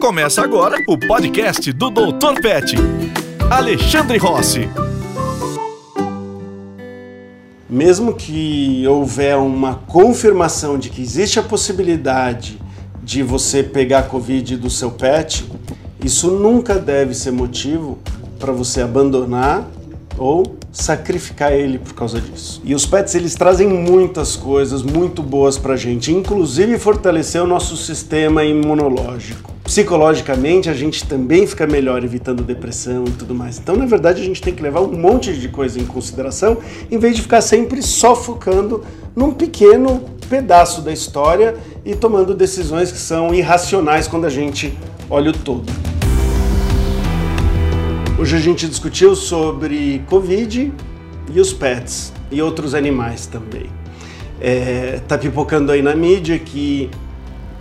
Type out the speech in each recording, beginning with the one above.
Começa agora o podcast do Dr. Pet. Alexandre Rossi. Mesmo que houver uma confirmação de que existe a possibilidade de você pegar Covid do seu pet, isso nunca deve ser motivo para você abandonar ou sacrificar ele por causa disso. E os pets eles trazem muitas coisas muito boas pra gente, inclusive fortalecer o nosso sistema imunológico. Psicologicamente a gente também fica melhor evitando depressão e tudo mais. Então, na verdade, a gente tem que levar um monte de coisa em consideração em vez de ficar sempre só focando num pequeno pedaço da história e tomando decisões que são irracionais quando a gente olha o todo. Hoje a gente discutiu sobre Covid e os pets e outros animais também. É, tá pipocando aí na mídia que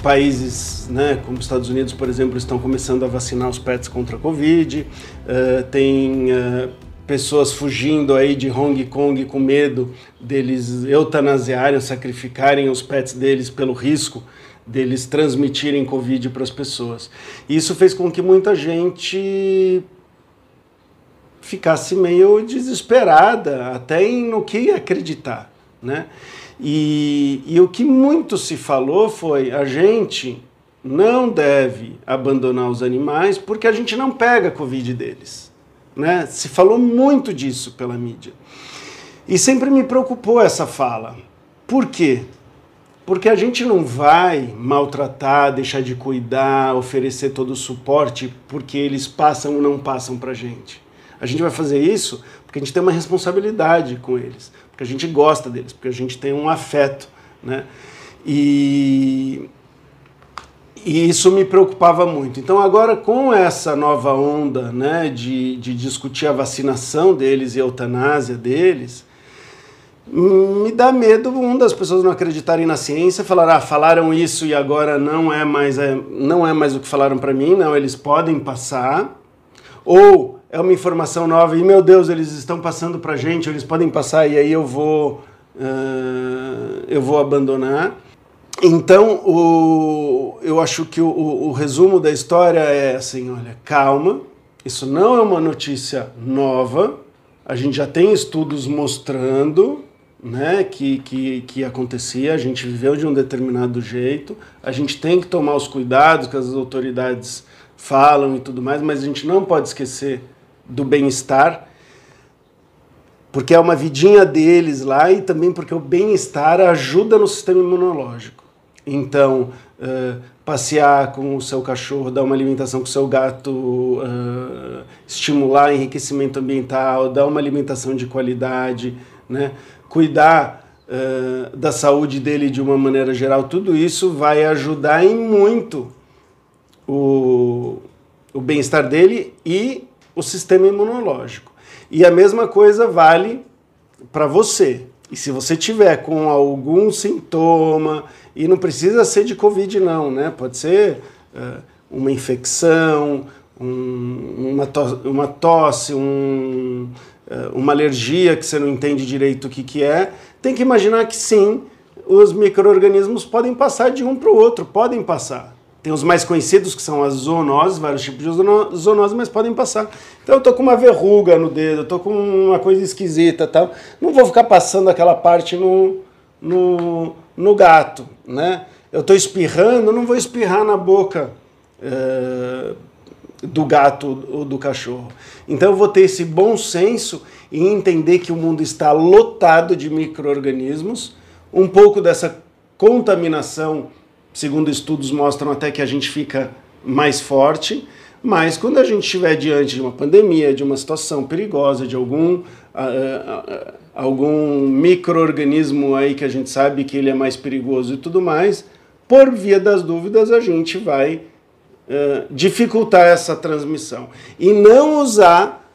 países né, como Estados Unidos, por exemplo, estão começando a vacinar os pets contra a Covid. Uh, tem uh, pessoas fugindo aí de Hong Kong com medo deles eutanasiarem, sacrificarem os pets deles pelo risco deles transmitirem Covid para as pessoas. Isso fez com que muita gente ficasse meio desesperada, até em no que acreditar, né? E, e o que muito se falou foi a gente não deve abandonar os animais porque a gente não pega a Covid deles. Né? Se falou muito disso pela mídia. E sempre me preocupou essa fala. Por quê? Porque a gente não vai maltratar, deixar de cuidar, oferecer todo o suporte porque eles passam ou não passam para gente. A gente vai fazer isso porque a gente tem uma responsabilidade com eles, porque a gente gosta deles, porque a gente tem um afeto, né? E, e isso me preocupava muito. Então agora com essa nova onda, né, de, de discutir a vacinação deles e a eutanásia deles, me dá medo um das pessoas não acreditarem na ciência, falar, ah, falaram isso e agora não é mais é, não é mais o que falaram para mim, não, eles podem passar, ou é uma informação nova e, meu Deus, eles estão passando para gente, eles podem passar e aí eu vou, uh, eu vou abandonar. Então, o, eu acho que o, o, resumo da história é assim: olha, calma, isso não é uma notícia nova, a gente já tem estudos mostrando né, que, que, que acontecia, a gente viveu de um determinado jeito, a gente tem que tomar os cuidados que as autoridades falam e tudo mais, mas a gente não pode esquecer do bem-estar, porque é uma vidinha deles lá e também porque o bem-estar ajuda no sistema imunológico. Então, uh, passear com o seu cachorro, dar uma alimentação com o seu gato, uh, estimular enriquecimento ambiental, dar uma alimentação de qualidade, né? cuidar uh, da saúde dele de uma maneira geral, tudo isso vai ajudar em muito o, o bem-estar dele e o sistema imunológico. E a mesma coisa vale para você. E se você tiver com algum sintoma, e não precisa ser de Covid, não, né? Pode ser uh, uma infecção, um, uma, tosse, uma tosse um, uh, uma alergia que você não entende direito o que, que é, tem que imaginar que sim, os micro-organismos podem passar de um para o outro, podem passar. Tem os mais conhecidos, que são as zoonoses, vários tipos de zoonoses, mas podem passar. Então eu tô com uma verruga no dedo, eu tô com uma coisa esquisita tal. Não vou ficar passando aquela parte no, no, no gato, né? Eu tô espirrando, não vou espirrar na boca é, do gato ou do cachorro. Então eu vou ter esse bom senso e entender que o mundo está lotado de micro-organismos, um pouco dessa contaminação segundo estudos mostram até que a gente fica mais forte, mas quando a gente estiver diante de uma pandemia, de uma situação perigosa, de algum, uh, uh, algum microorganismo aí que a gente sabe que ele é mais perigoso e tudo mais, por via das dúvidas a gente vai dificultar essa transmissão. E não usar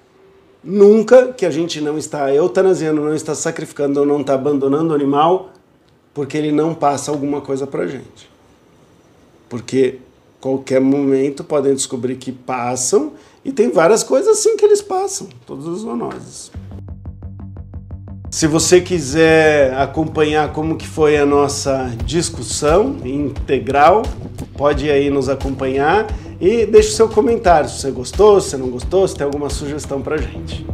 nunca que a gente não está eutanasiando, não está sacrificando, não está abandonando o animal, porque ele não passa alguma coisa para gente porque qualquer momento podem descobrir que passam e tem várias coisas assim que eles passam, todas as zoonoses. Se você quiser acompanhar como que foi a nossa discussão integral, pode aí nos acompanhar e deixe seu comentário se você gostou, se não gostou, se tem alguma sugestão pra gente.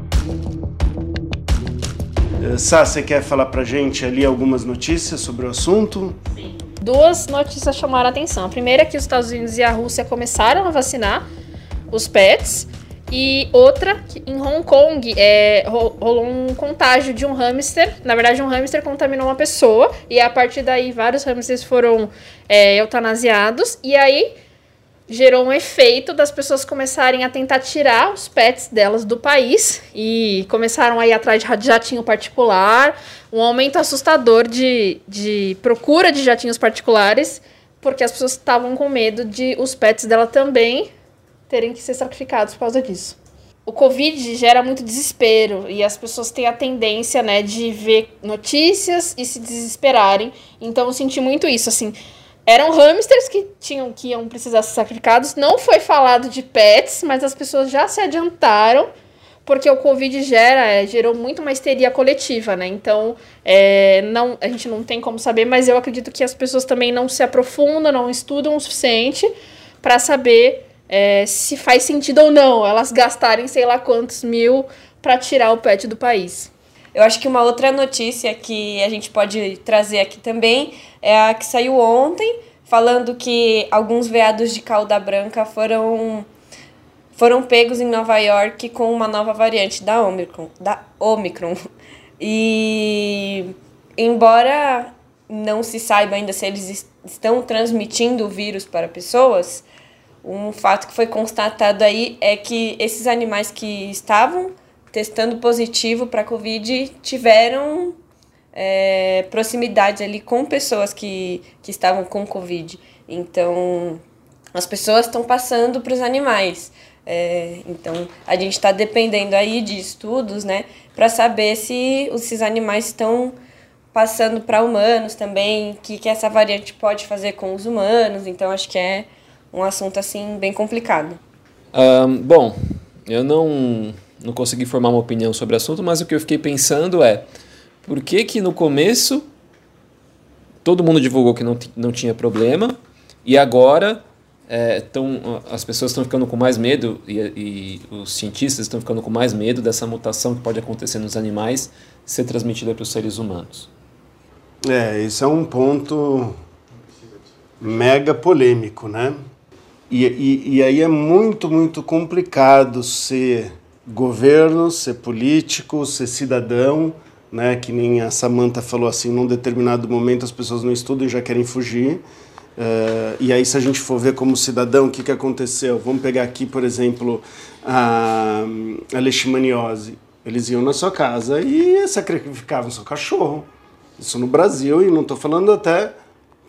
Eh, Sá, você quer falar pra gente ali algumas notícias sobre o assunto? Sim. Duas notícias chamaram a atenção. A primeira é que os Estados Unidos e a Rússia começaram a vacinar os pets. E outra, que em Hong Kong é, rolou um contágio de um hamster. Na verdade, um hamster contaminou uma pessoa. E a partir daí, vários hamsters foram é, eutanasiados. E aí gerou um efeito das pessoas começarem a tentar tirar os pets delas do país e começaram a ir atrás de jatinho particular, um aumento assustador de, de procura de jatinhos particulares, porque as pessoas estavam com medo de os pets dela também terem que ser sacrificados por causa disso. O Covid gera muito desespero e as pessoas têm a tendência, né, de ver notícias e se desesperarem. Então eu senti muito isso, assim, eram hamsters que tinham que iam precisar ser sacrificados. Não foi falado de pets, mas as pessoas já se adiantaram porque o Covid gera, é, gerou muito uma histeria coletiva, né? Então, é, não, a gente não tem como saber, mas eu acredito que as pessoas também não se aprofundam, não estudam o suficiente para saber é, se faz sentido ou não elas gastarem sei lá quantos mil para tirar o pet do país. Eu acho que uma outra notícia que a gente pode trazer aqui também é a que saiu ontem, falando que alguns veados de cauda branca foram foram pegos em Nova York com uma nova variante da Omicron, da Omicron. E embora não se saiba ainda se eles estão transmitindo o vírus para pessoas, um fato que foi constatado aí é que esses animais que estavam testando positivo para Covid tiveram é, proximidade ali com pessoas que, que estavam com Covid. Então, as pessoas estão passando para os animais. É, então, a gente está dependendo aí de estudos, né, para saber se esses animais estão passando para humanos também, o que, que essa variante pode fazer com os humanos. Então, acho que é um assunto, assim, bem complicado. Um, bom, eu não não consegui formar uma opinião sobre o assunto, mas o que eu fiquei pensando é por que que no começo todo mundo divulgou que não, não tinha problema e agora é, tão, as pessoas estão ficando com mais medo e, e, os cientistas estão ficando com mais medo dessa mutação que pode acontecer nos animais ser transmitida para os seres humanos. É, isso é um ponto mega polêmico, né? E, e, e aí é muito, muito complicado ser governo, ser político, ser cidadão, né? Que nem a Samantha falou assim, num determinado momento as pessoas não estudam e já querem fugir. Uh, e aí, se a gente for ver como cidadão, o que, que aconteceu? Vamos pegar aqui, por exemplo, a, a leishmaniose. Eles iam na sua casa e sacrificavam seu cachorro. Isso no Brasil, e não estou falando até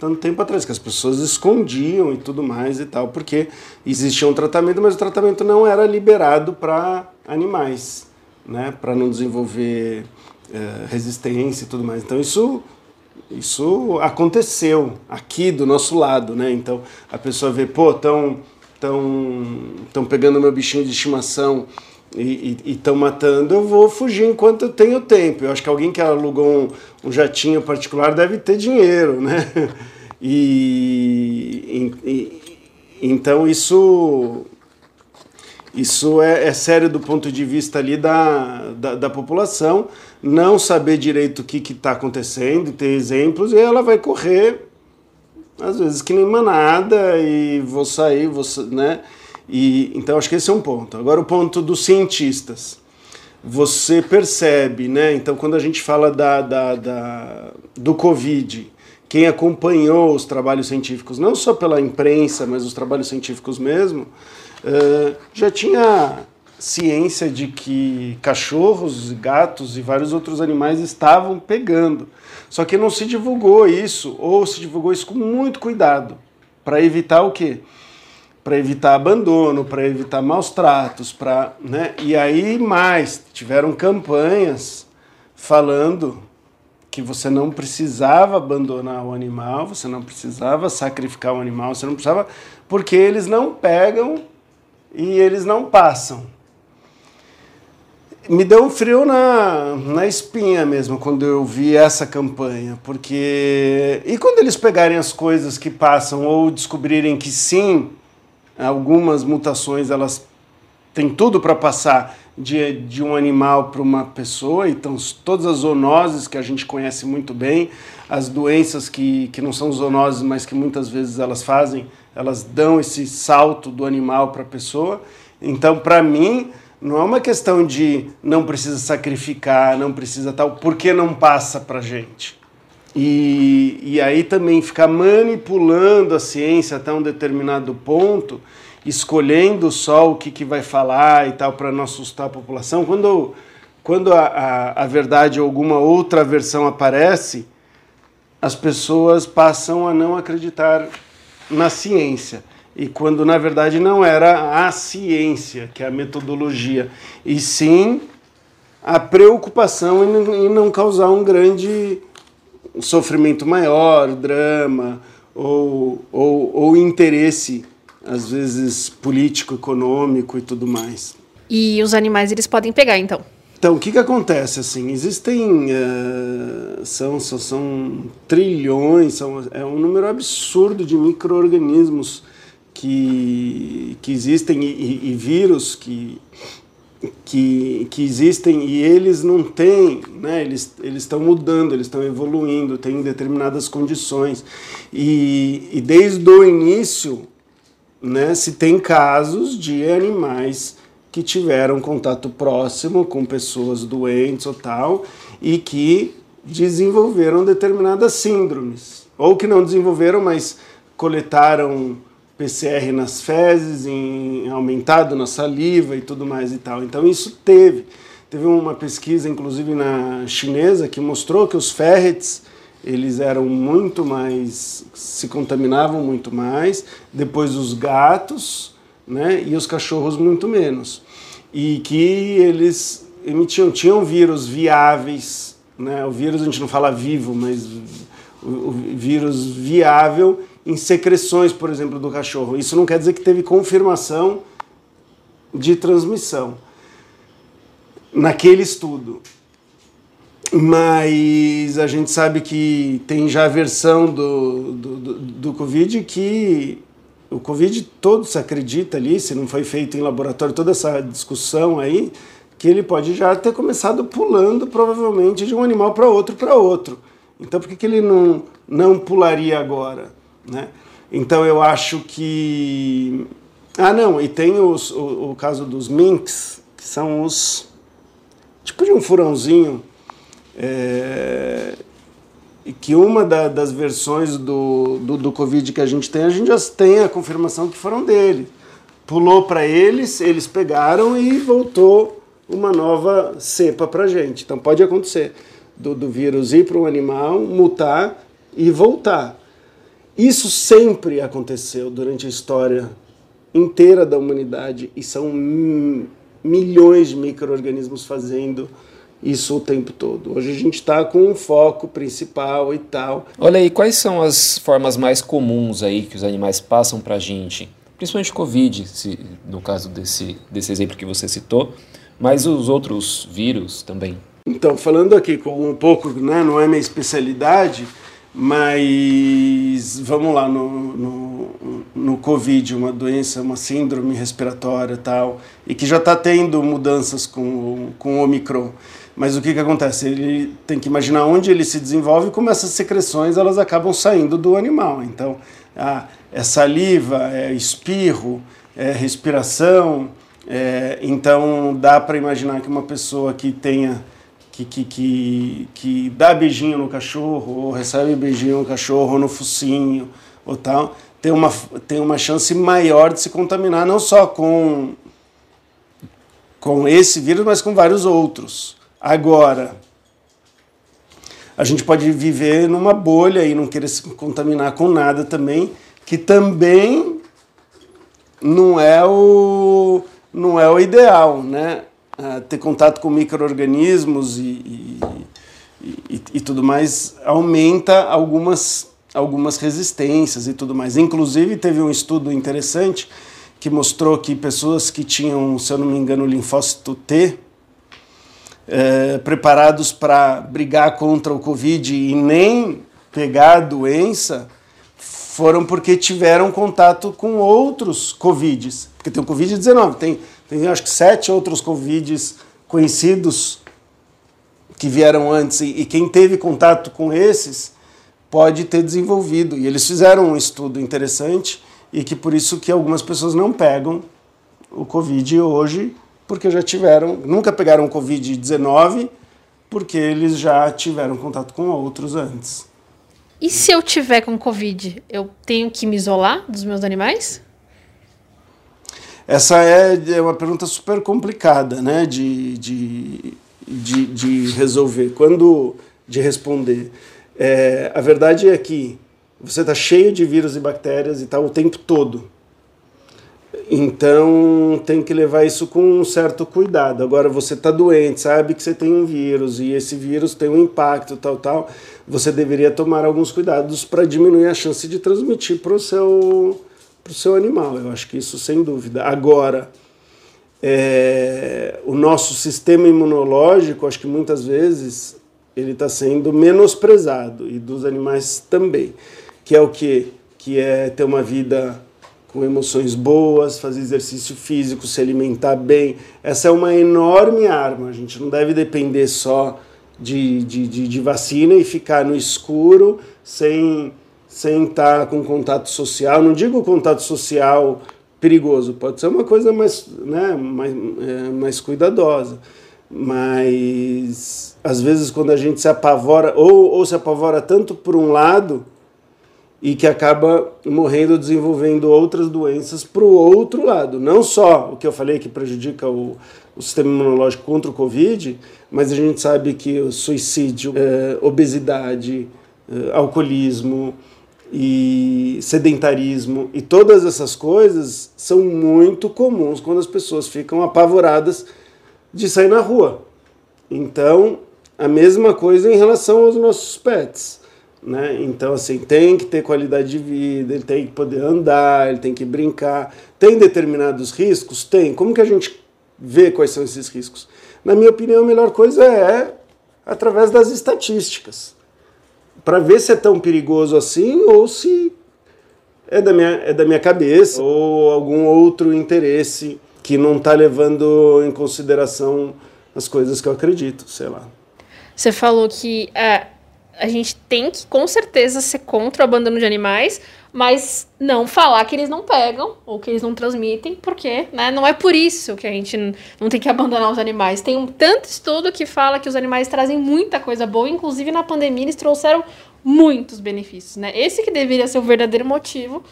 tanto tempo atrás, que as pessoas escondiam e tudo mais e tal, porque existia um tratamento, mas o tratamento não era liberado para animais, né, para não desenvolver é, resistência e tudo mais. Então isso isso aconteceu aqui do nosso lado, né? Então a pessoa vê, pô, tão tão tão pegando meu bichinho de estimação e estão matando, eu vou fugir enquanto eu tenho tempo. Eu acho que alguém que alugou um, um jatinho particular deve ter dinheiro, né? E, e então isso isso é, é, sério do ponto de vista ali da, da, da população, não saber direito o que está acontecendo, ter exemplos, e ela vai correr, às vezes que nem manada, e vou sair, vou, né? E, então acho que esse é um ponto. Agora o ponto dos cientistas. Você percebe, né? Então quando a gente fala da, da, da, do Covid, quem acompanhou os trabalhos científicos, não só pela imprensa, mas os trabalhos científicos mesmo, uh, já tinha ciência de que cachorros, gatos e vários outros animais estavam pegando. Só que não se divulgou isso, ou se divulgou isso com muito cuidado, para evitar o quê? Para evitar abandono, para evitar maus tratos, para, né? E aí mais tiveram campanhas falando que você não precisava abandonar o animal, você não precisava sacrificar o animal, você não precisava, porque eles não pegam e eles não passam. me deu um frio na, na espinha mesmo quando eu vi essa campanha, porque. E quando eles pegarem as coisas que passam ou descobrirem que sim, algumas mutações elas têm tudo para passar de, de um animal para uma pessoa, então todas as zoonoses que a gente conhece muito bem, as doenças que, que não são zoonoses, mas que muitas vezes elas fazem, elas dão esse salto do animal para a pessoa. Então, para mim, não é uma questão de não precisa sacrificar, não precisa tal, porque não passa para gente. E, e aí também ficar manipulando a ciência até um determinado ponto escolhendo só o que, que vai falar e tal para não assustar a população. Quando, quando a, a, a verdade ou alguma outra versão aparece, as pessoas passam a não acreditar na ciência. E quando na verdade não era a ciência, que é a metodologia, e sim a preocupação em não causar um grande sofrimento maior, drama ou, ou, ou interesse às vezes político, econômico e tudo mais. E os animais eles podem pegar, então? Então, o que, que acontece? assim Existem. Uh, são, são, são, trilhões, são, é um número absurdo de micro-organismos que, que existem e, e, e vírus que, que, que existem e eles não têm, né? eles estão mudando, eles estão evoluindo, têm determinadas condições. E, e desde o início né, se tem casos de animais que tiveram contato próximo com pessoas doentes ou tal e que desenvolveram determinadas síndromes ou que não desenvolveram, mas coletaram PCR nas fezes, em, aumentado na saliva e tudo mais e tal. Então isso teve. Teve uma pesquisa, inclusive na chinesa, que mostrou que os ferrets eles eram muito mais, se contaminavam muito mais, depois os gatos, né, e os cachorros muito menos. E que eles emitiam, tinham vírus viáveis, né, o vírus a gente não fala vivo, mas o, o vírus viável em secreções, por exemplo, do cachorro. Isso não quer dizer que teve confirmação de transmissão naquele estudo mas a gente sabe que tem já a versão do, do, do, do Covid que o Covid todo se acredita ali, se não foi feito em laboratório, toda essa discussão aí, que ele pode já ter começado pulando provavelmente de um animal para outro para outro. Então por que, que ele não, não pularia agora? Né? Então eu acho que. Ah, não, e tem os, o, o caso dos minks, que são os. tipo de um furãozinho é, que uma da, das versões do, do, do, Covid que a gente tem, a gente já tem a confirmação que foram dele. Pulou para eles, eles pegaram e voltou uma nova cepa para gente. Então pode acontecer do, do vírus ir para um animal, mutar e voltar. Isso sempre aconteceu durante a história inteira da humanidade e são milhões de micro-organismos fazendo isso o tempo todo. Hoje a gente está com um foco principal e tal. Olha aí, quais são as formas mais comuns aí que os animais passam para a gente? Principalmente Covid, se, no caso desse, desse exemplo que você citou, mas os outros vírus também. Então, falando aqui com um pouco, né, não é minha especialidade, mas vamos lá, no, no, no Covid, uma doença, uma síndrome respiratória tal, e que já está tendo mudanças com, com o Omicron. Mas o que, que acontece? Ele tem que imaginar onde ele se desenvolve e como essas secreções elas acabam saindo do animal. Então, ah, é saliva, é espirro, é respiração. É, então, dá para imaginar que uma pessoa que tenha que, que, que, que dá beijinho no cachorro, ou recebe beijinho no cachorro, ou no focinho, ou tal, tem uma, tem uma chance maior de se contaminar não só com, com esse vírus, mas com vários outros. Agora, a gente pode viver numa bolha e não querer se contaminar com nada também, que também não é o, não é o ideal, né? Uh, ter contato com micro-organismos e, e, e, e, tudo mais aumenta algumas, algumas resistências e tudo mais. Inclusive, teve um estudo interessante que mostrou que pessoas que tinham, se eu não me engano, linfócito T, é, preparados para brigar contra o Covid e nem pegar a doença foram porque tiveram contato com outros Covids. Porque tem o Covid-19, tem, tem acho que sete outros Covids conhecidos que vieram antes, e, e quem teve contato com esses pode ter desenvolvido. E eles fizeram um estudo interessante e que por isso que algumas pessoas não pegam o Covid hoje, porque já tiveram, nunca pegaram o Covid-19, porque eles já tiveram contato com outros antes. E se eu tiver com Covid, eu tenho que me isolar dos meus animais? Essa é, é uma pergunta super complicada, né, de, de, de, de resolver, quando de responder. É, a verdade é que você está cheio de vírus e bactérias e tal o tempo todo. Então tem que levar isso com um certo cuidado. Agora você está doente, sabe que você tem um vírus e esse vírus tem um impacto, tal, tal. Você deveria tomar alguns cuidados para diminuir a chance de transmitir para o seu, pro seu animal. Eu acho que isso sem dúvida. Agora, é, o nosso sistema imunológico, acho que muitas vezes ele está sendo menosprezado e dos animais também, que é o que que é ter uma vida com emoções boas, fazer exercício físico, se alimentar bem. Essa é uma enorme arma. A gente não deve depender só de, de, de, de vacina e ficar no escuro sem, sem estar com contato social. Não digo contato social perigoso, pode ser uma coisa mais, né, mais, é, mais cuidadosa. Mas às vezes quando a gente se apavora, ou, ou se apavora tanto por um lado, e que acaba morrendo desenvolvendo outras doenças para o outro lado. Não só o que eu falei que prejudica o, o, sistema imunológico contra o Covid, mas a gente sabe que o suicídio, é, obesidade, é, alcoolismo e sedentarismo e todas essas coisas são muito comuns quando as pessoas ficam apavoradas de sair na rua. Então, a mesma coisa em relação aos nossos pets. Né? Então, assim, tem que ter qualidade de vida, ele tem que poder andar, ele tem que brincar. Tem determinados riscos? Tem. Como que a gente vê quais são esses riscos? Na minha opinião, a melhor coisa é através das estatísticas. Para ver se é tão perigoso assim ou se é da minha, é da minha cabeça ou algum outro interesse que não está levando em consideração as coisas que eu acredito, sei lá. Você falou que é, a gente tem que, com certeza, ser contra o abandono de animais, mas não falar que eles não pegam ou que eles não transmitem, porque né, não é por isso que a gente não tem que abandonar os animais. Tem um tanto estudo que fala que os animais trazem muita coisa boa, inclusive na pandemia eles trouxeram muitos benefícios, né? Esse que deveria ser o verdadeiro motivo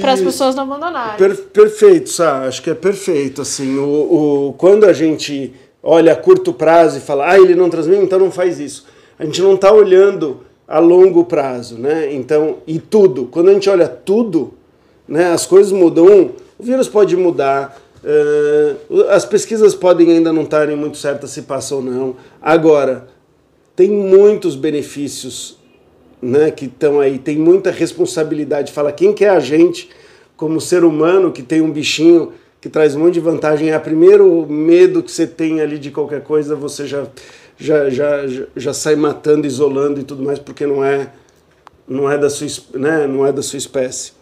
para as pessoas não abandonarem. Per perfeito, Sá, acho que é perfeito. Assim, o, o, quando a gente olha a curto prazo e fala, ah, ele não transmite, então não faz isso. A gente não está olhando a longo prazo, né? Então, e tudo. Quando a gente olha tudo, né, as coisas mudam. O vírus pode mudar, uh, as pesquisas podem ainda não estarem muito certas se passa ou não. Agora, tem muitos benefícios né, que estão aí, tem muita responsabilidade. Fala quem que é a gente, como ser humano, que tem um bichinho que traz um monte de vantagem. É o primeiro medo que você tem ali de qualquer coisa, você já, já, já, já, sai matando, isolando e tudo mais, porque não é, não é, da, sua, né, não é da sua espécie.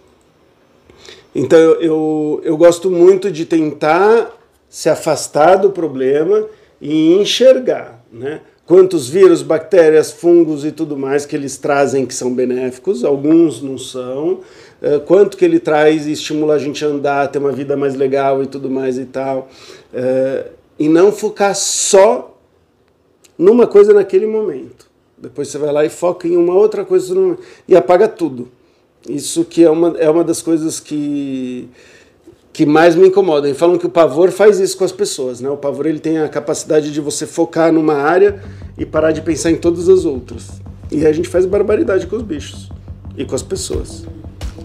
Então eu, eu, eu gosto muito de tentar se afastar do problema e enxergar, né? Quantos vírus, bactérias, fungos e tudo mais que eles trazem que são benéficos, alguns não são, eh, quanto que ele traz e estimula a gente a andar, ter uma vida mais legal e tudo mais e tal. Eh, e não focar só numa coisa naquele momento. Depois você vai lá e foca em uma outra coisa e apaga tudo. Isso que é uma, é uma das coisas que, que mais me incomodam. E falam que o pavor faz isso com as pessoas. Né? O pavor ele tem a capacidade de você focar numa área e parar de pensar em todas as outras. E a gente faz barbaridade com os bichos e com as pessoas.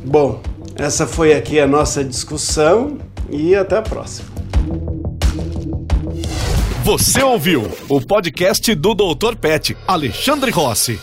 Bom, essa foi aqui a nossa discussão e até a próxima. Você ouviu o podcast do Dr. Pet, Alexandre Rossi.